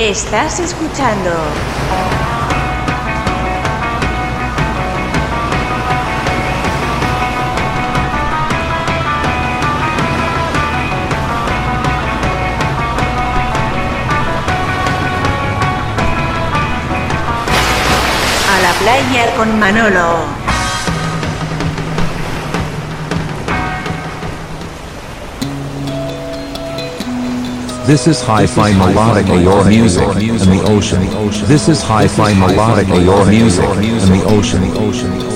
Estás escuchando A la playa con Manolo. This is hi-fi melodic AOR music in the ocean. This is hi-fi melodic AOR music in the ocean.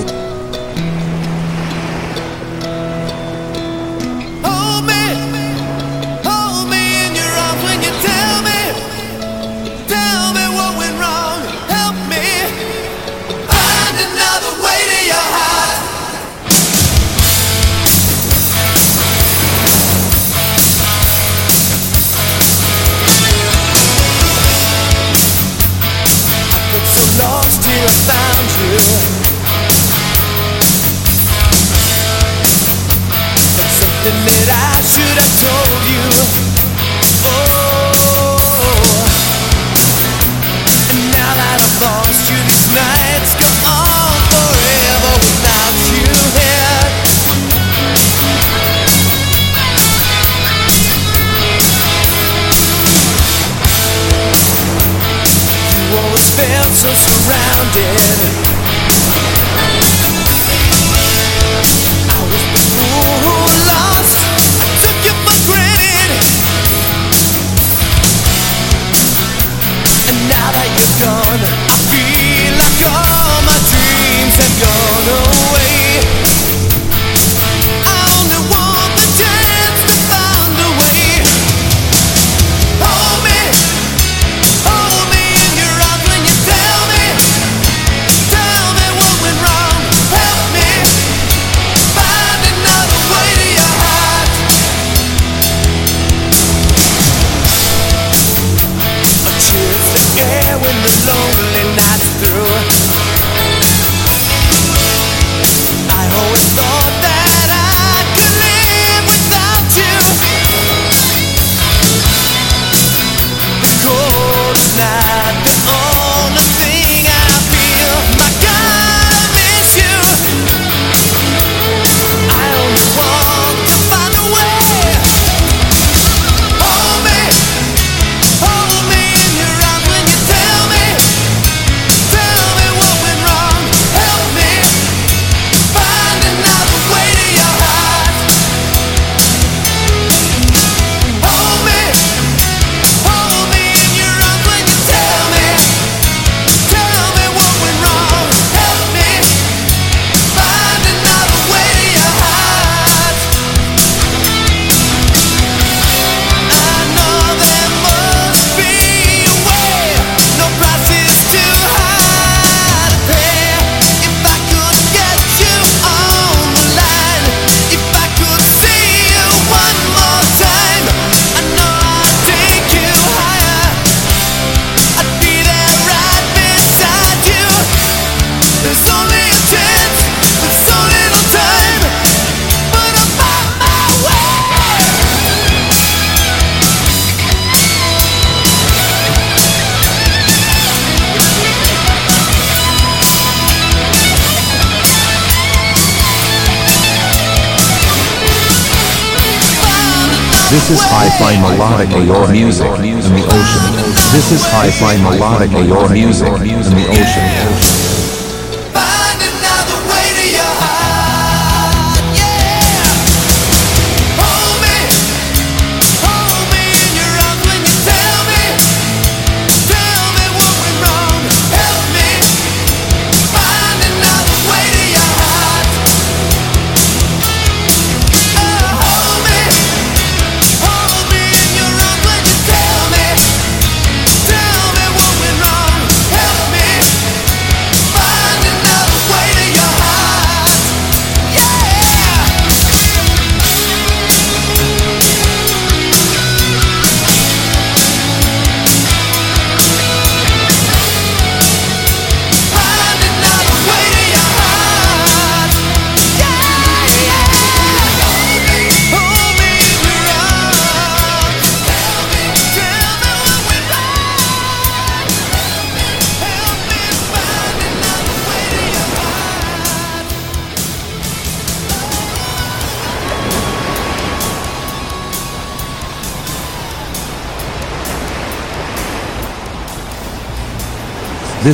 Melodic AOR music in the ocean. This is hi-fi melodic AOR music in the ocean.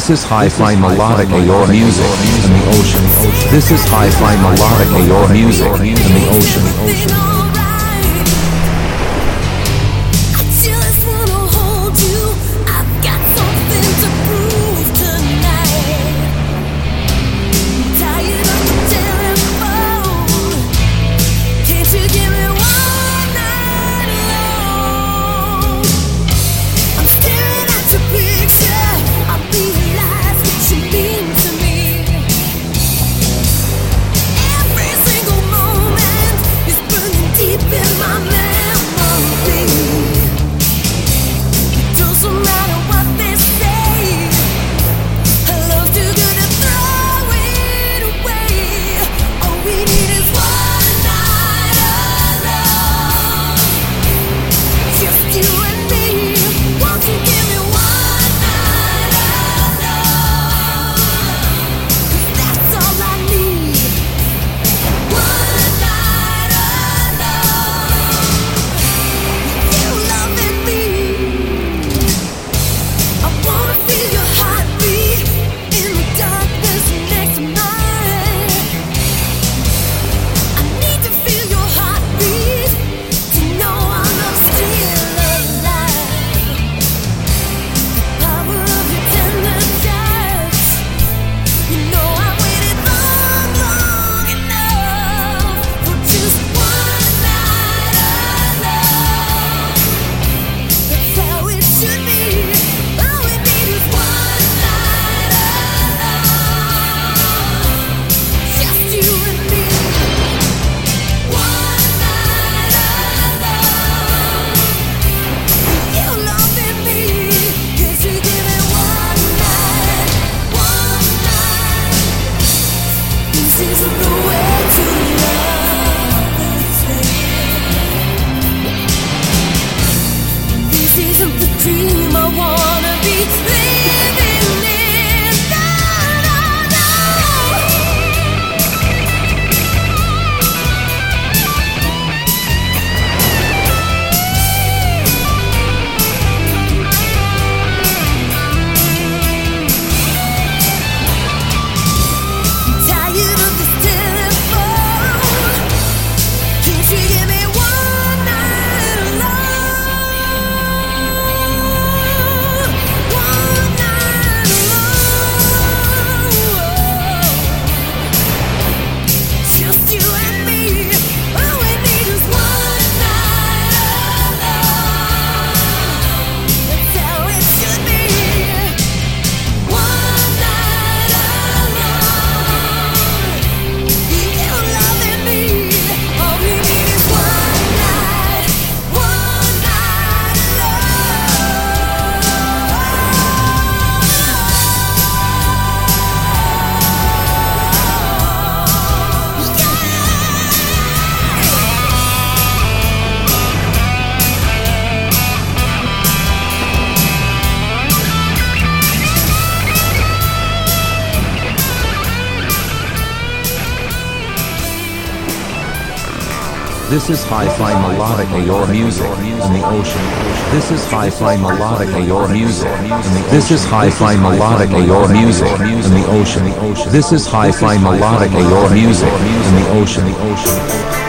This is hi-fi melodic AOR music in the ocean. This is hi-fi melodic AOR music in the ocean. This is hi-fi melodic AOR music in the ocean. This is hi-fi melodic AOR music This is hi-fi melodic AOR music in the ocean. This is hi-fi melodic AOR music in the ocean.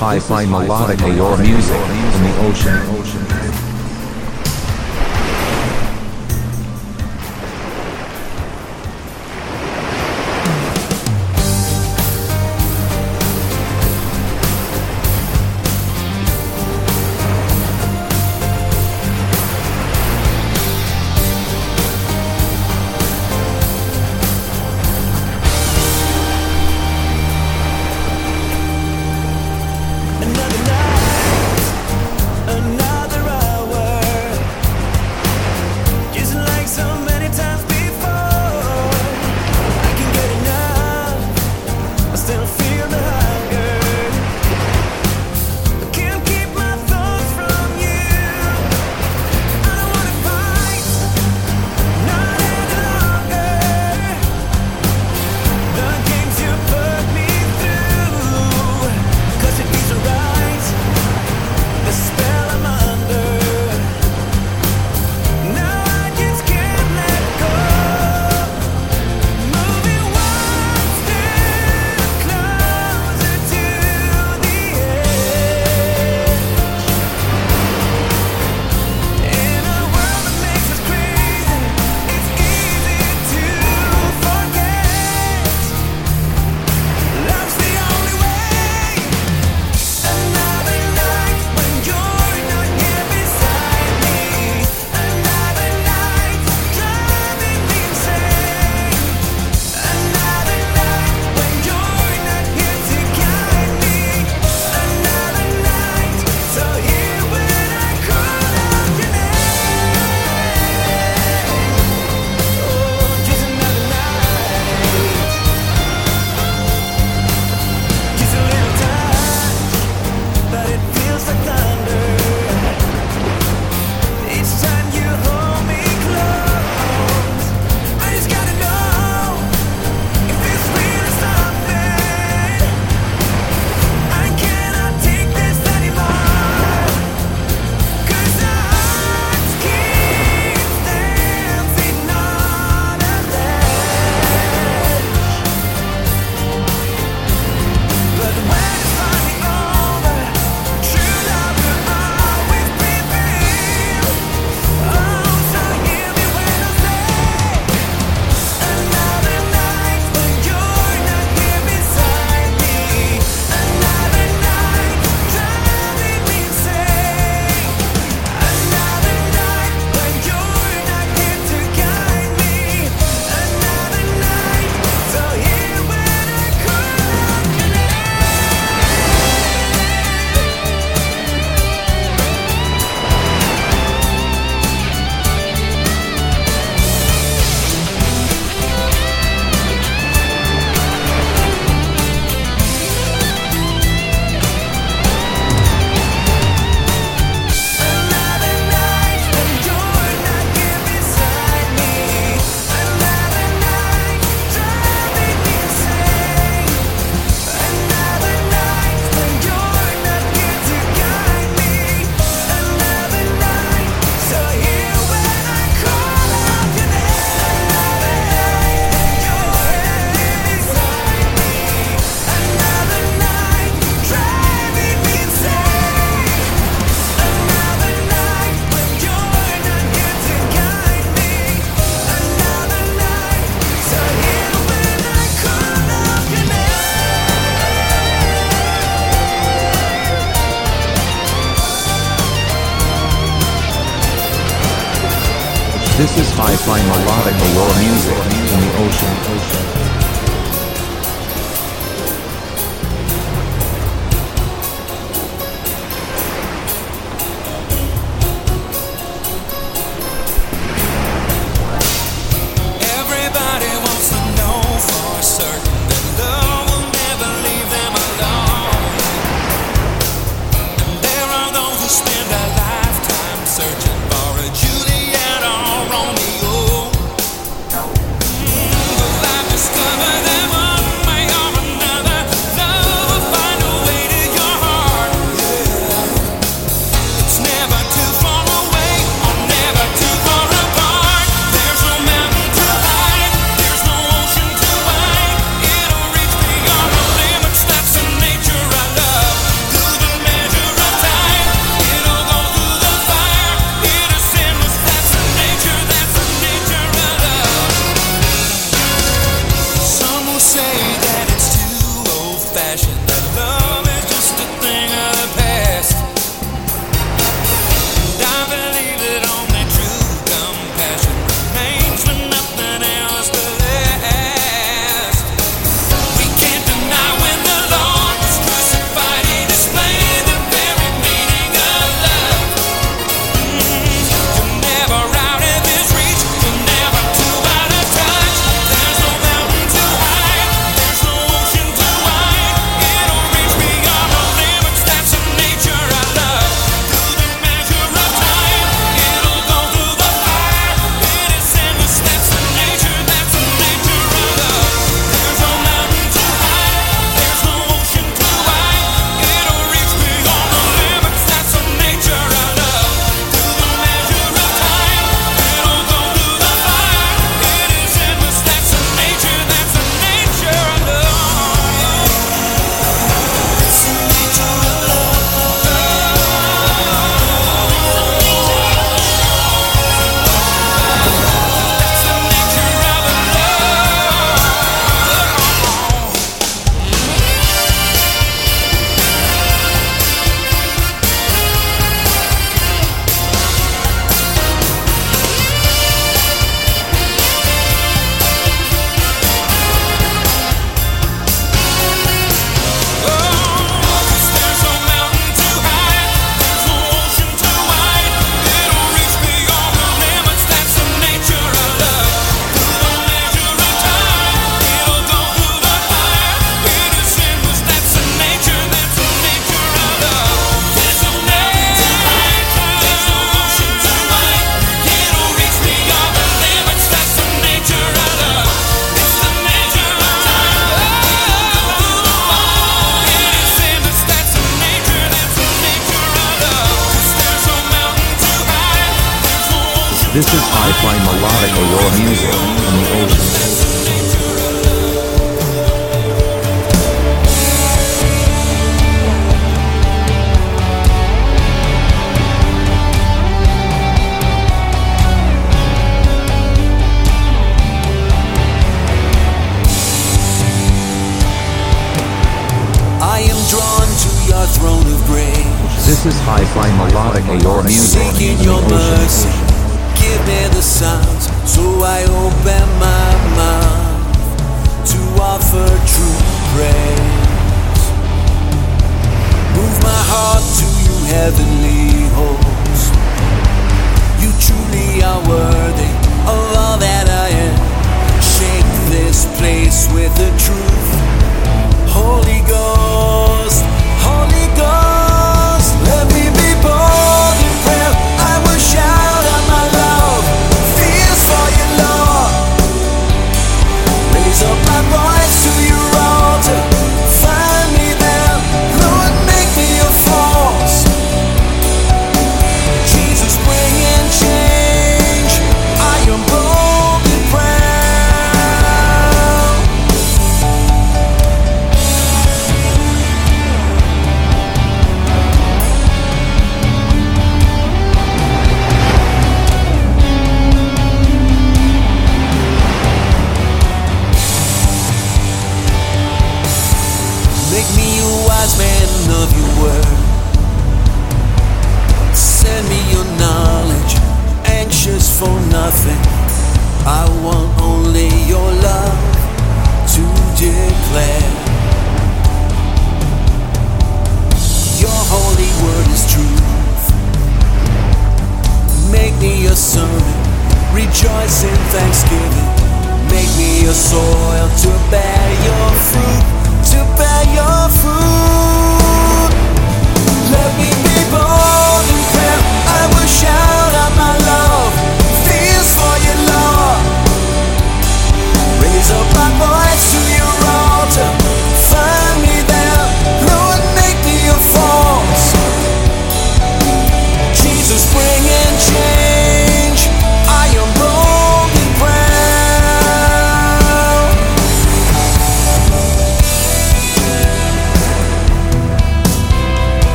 Hi-fi melodic your music in the ocean. This is hi-fi melodic AOR music from the ocean. This is hi-fi melodic AOR music. Seeking your mercy the sounds, so I open my mouth to offer true praise. Move my heart to you, heavenly host. You truly are worthy of all that I am. Shake this place with the truth. Holy Ghost, Holy Ghost.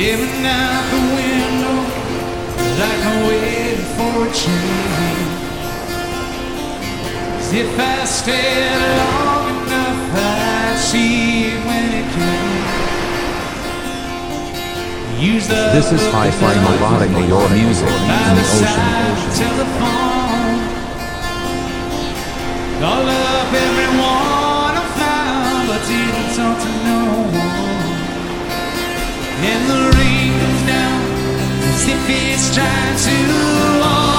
Staring out the window like I'm waiting for a change. If I long enough, I'd see when it came. Use the this is hi-fi melodic AOR music in the ocean. Telephone. Call up everyone I found, but didn't talk to no one and the rain comes down as if it's trying to.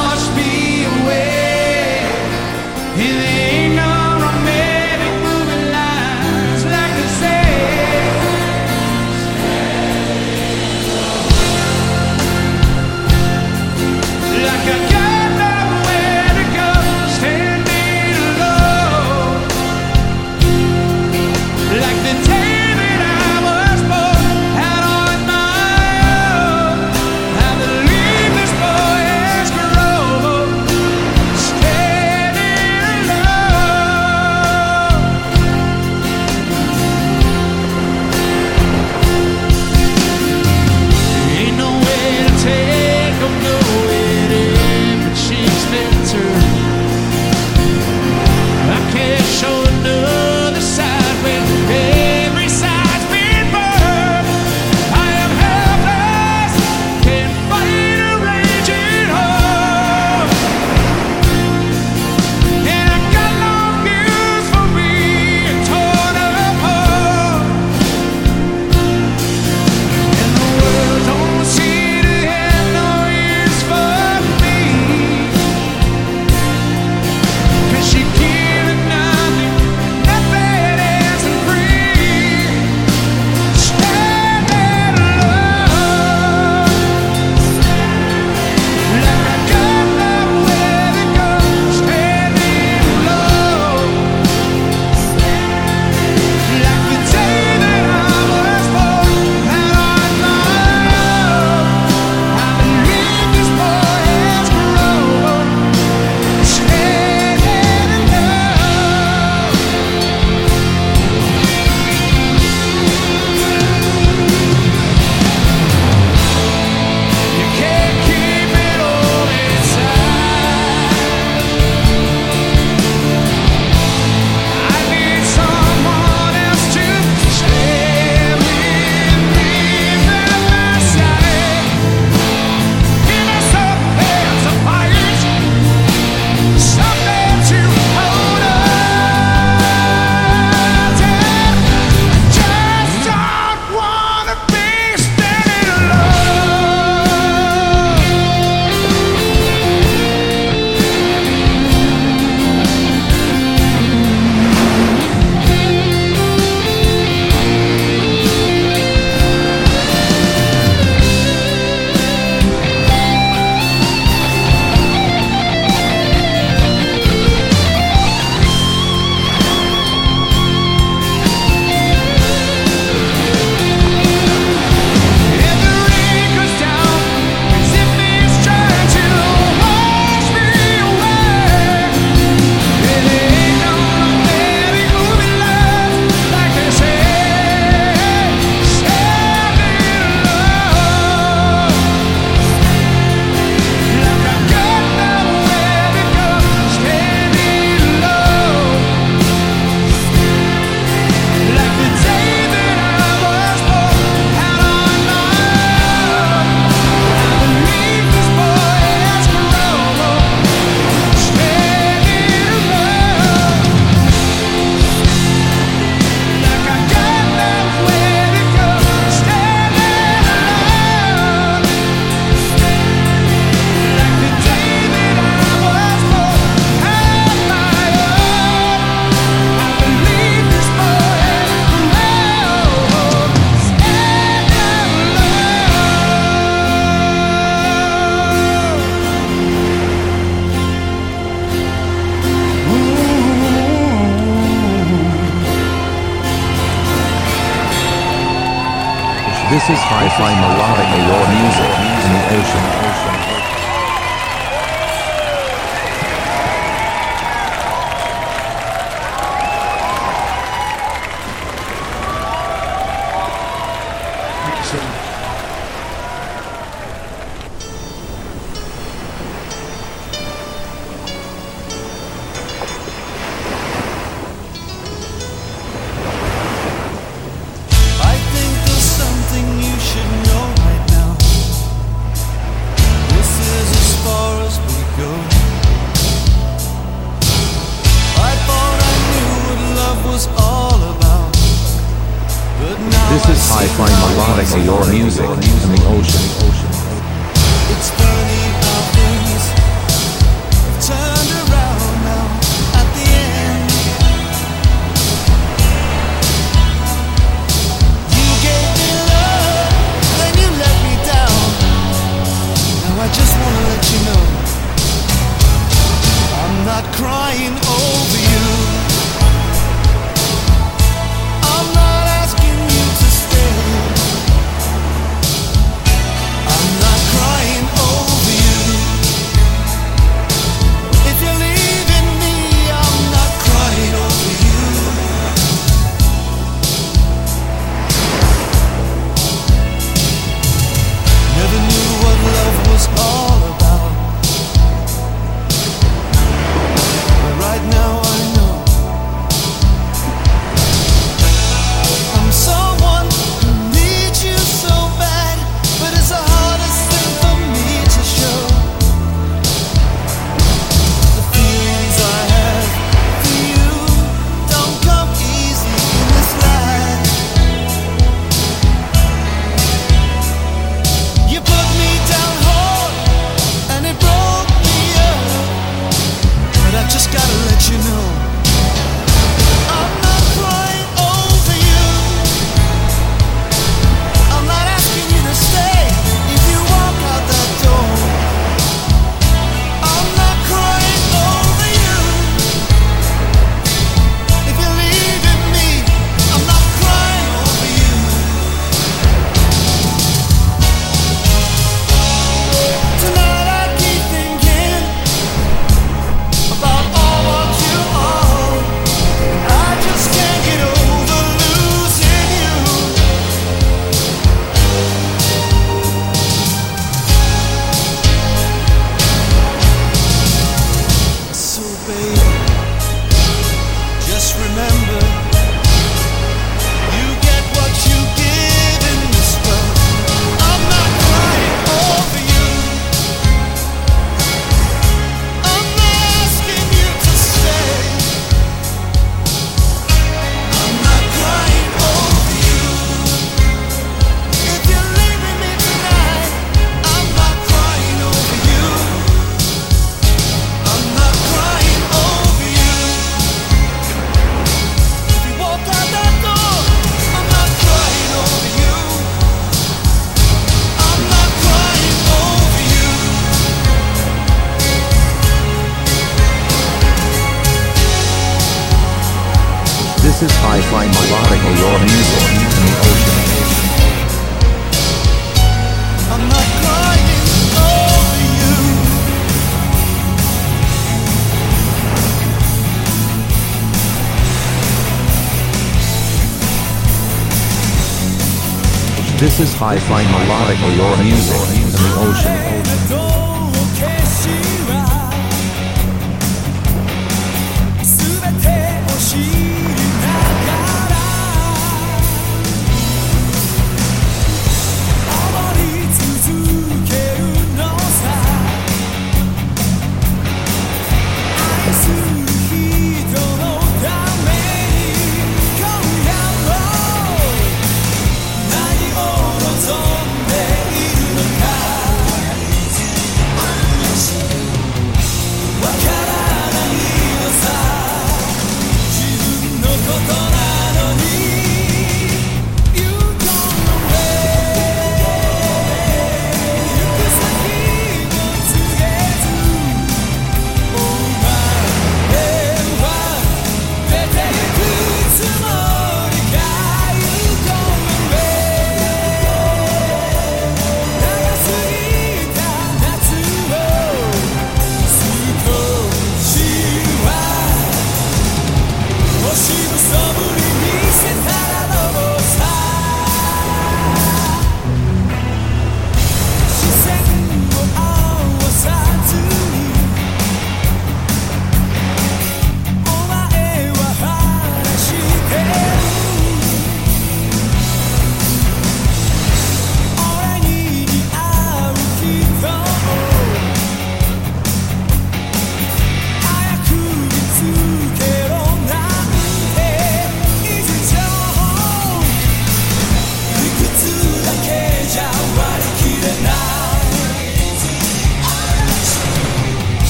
Lifeline This is hi-fi melodic AOR music in the ocean.「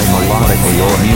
is hi-fi melodic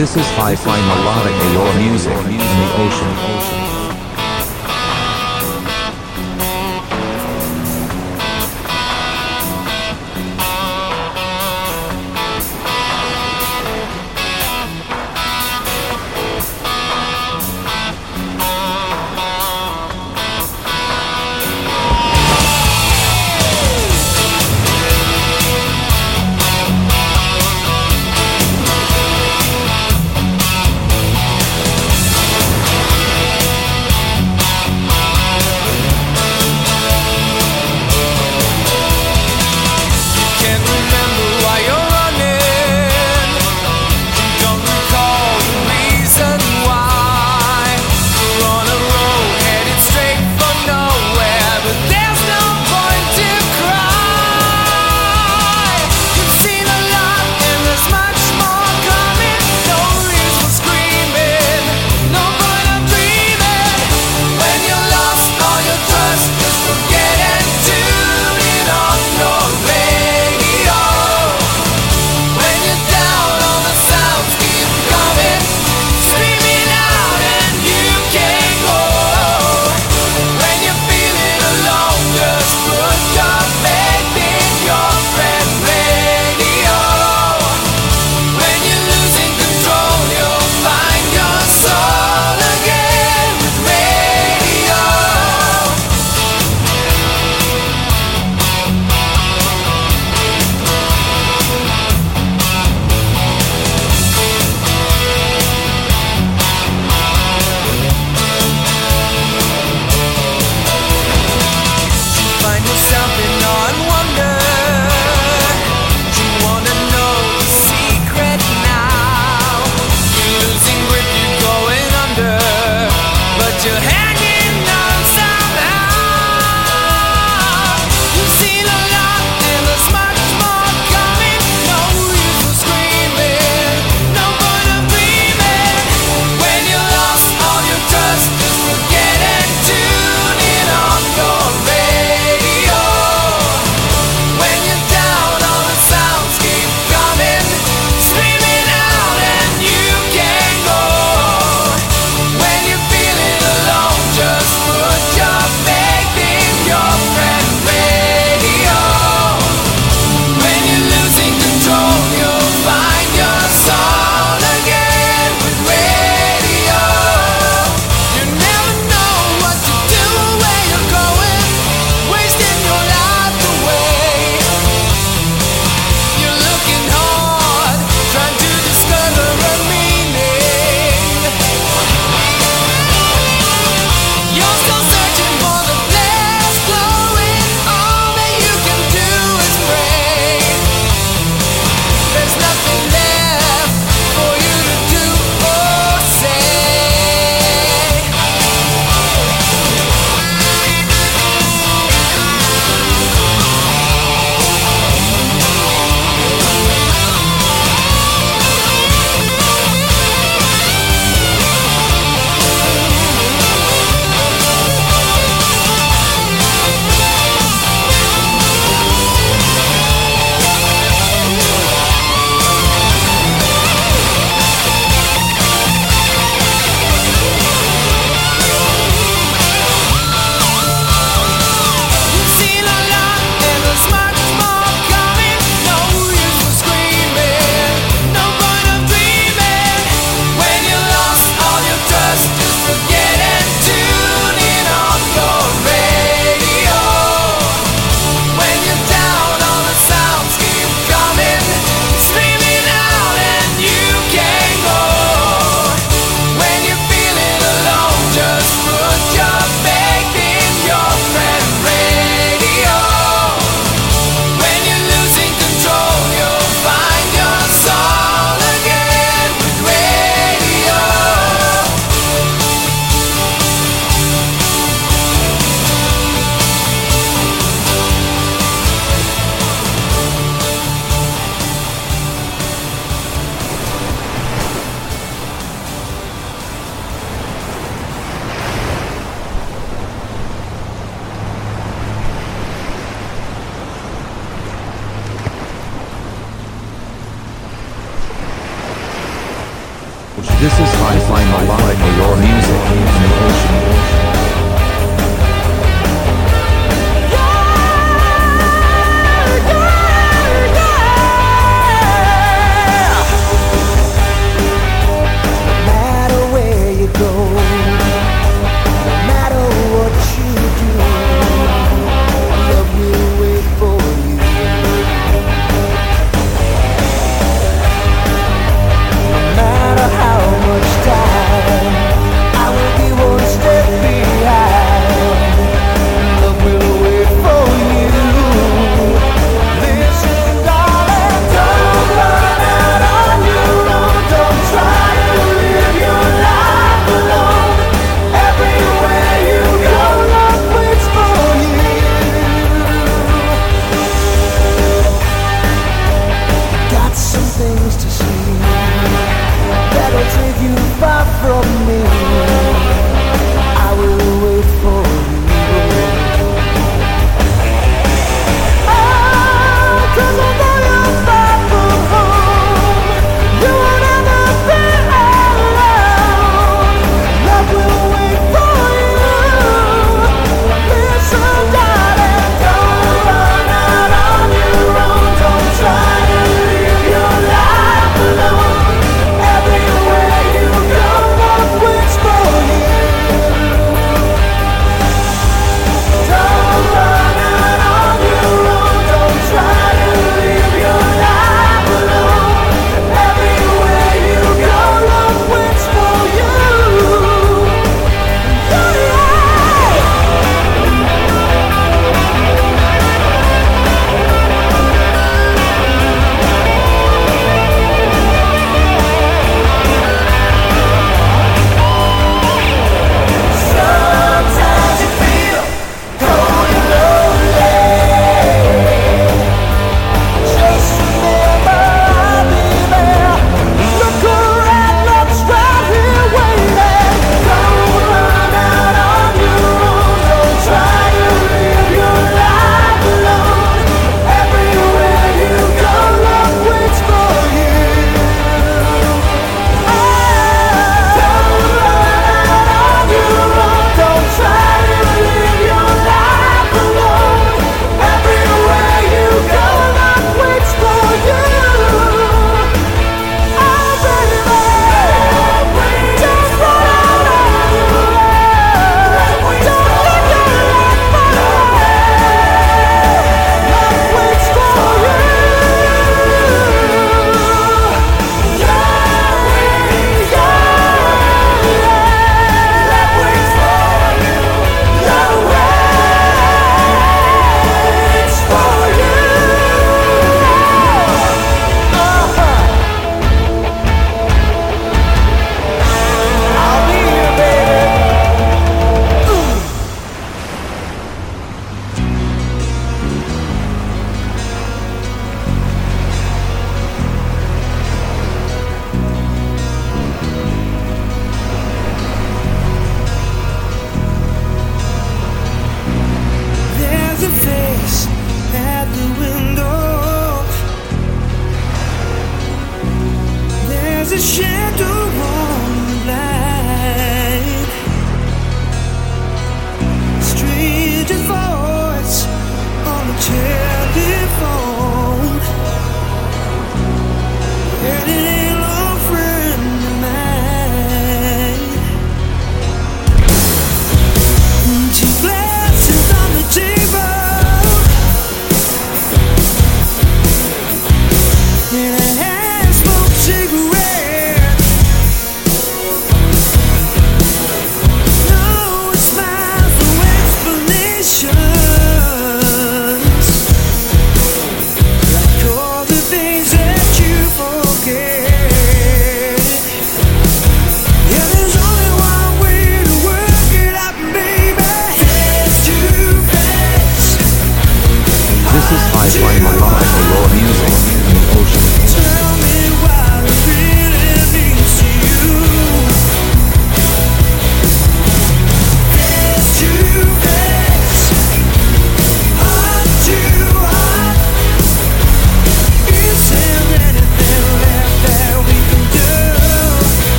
This is hi-fi melodic AOR music in the ocean.「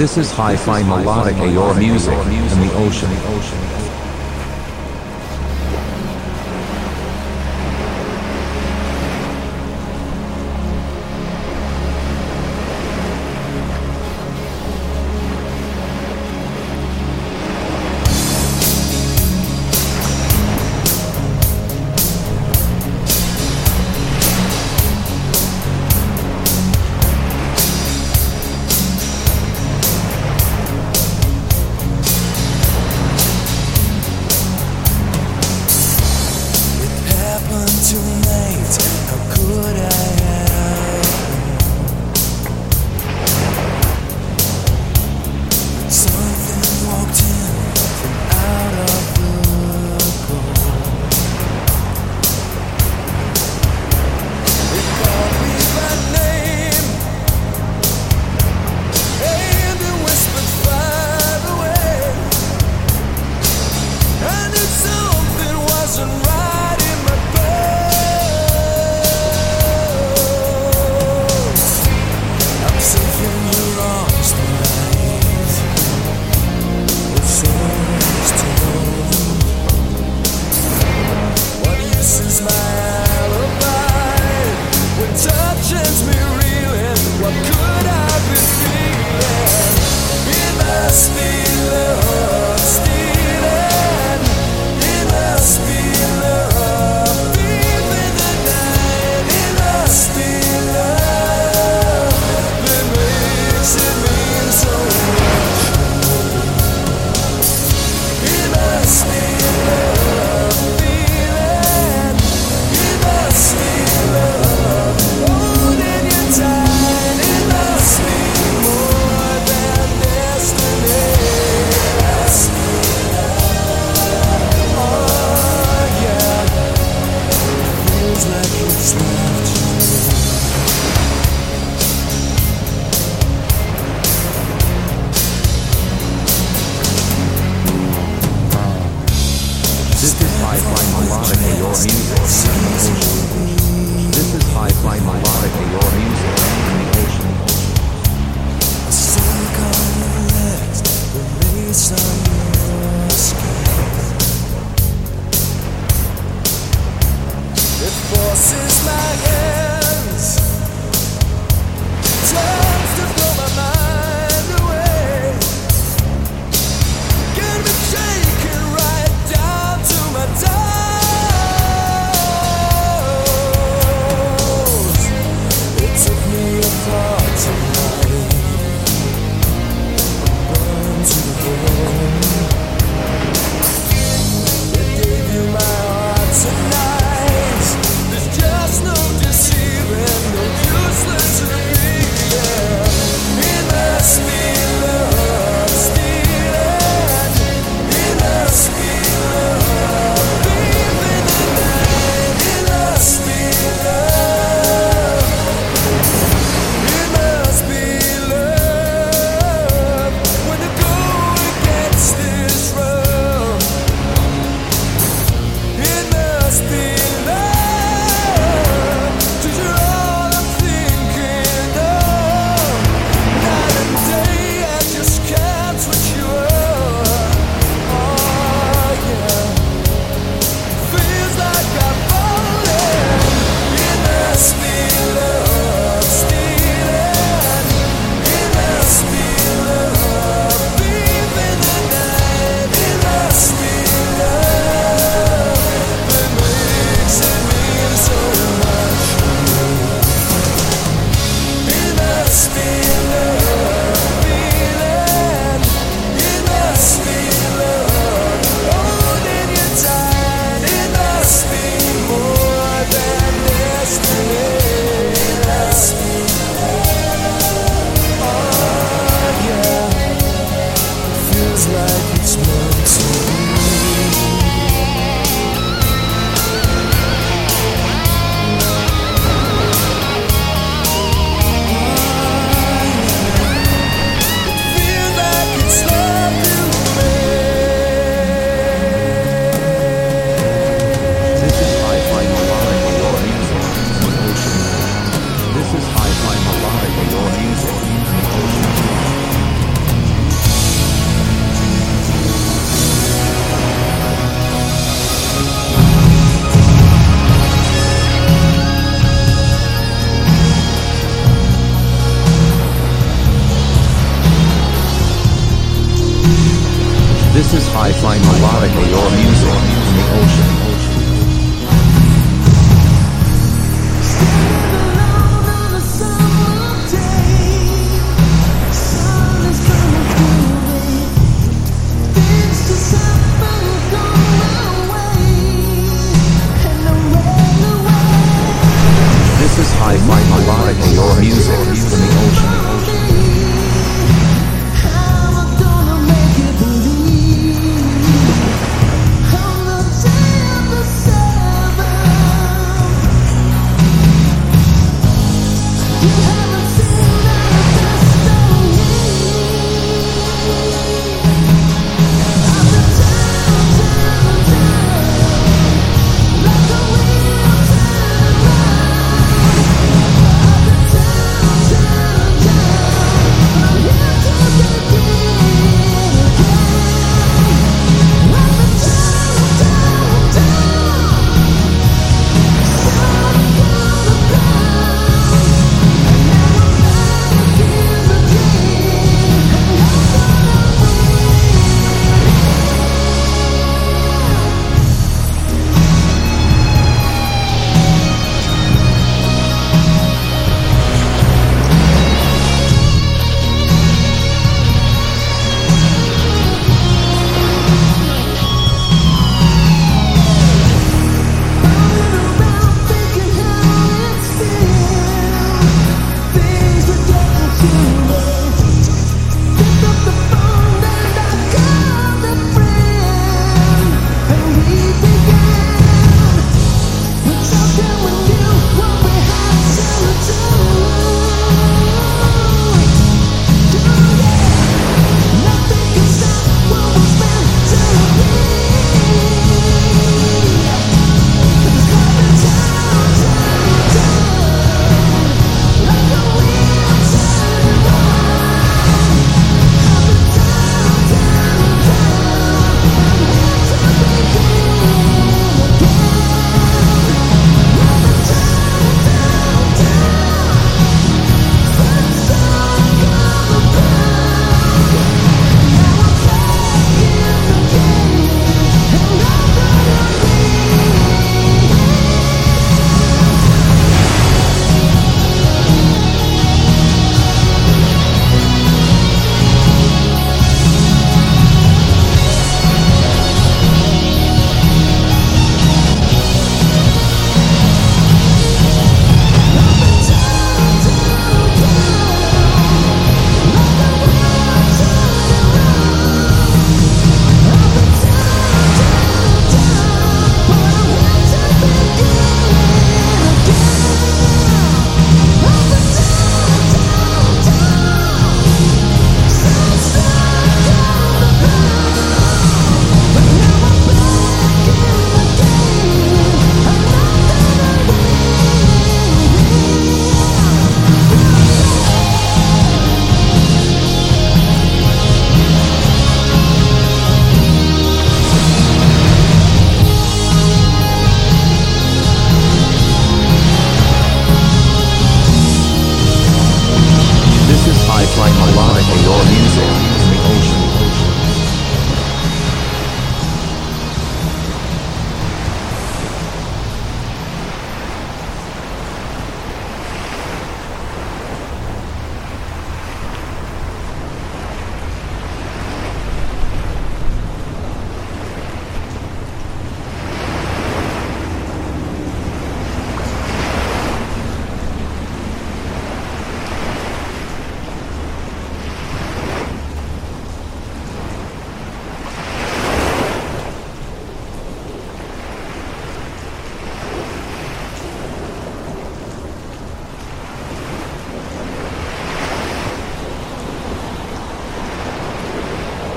This is hi-fi melodic AOR music in the ocean.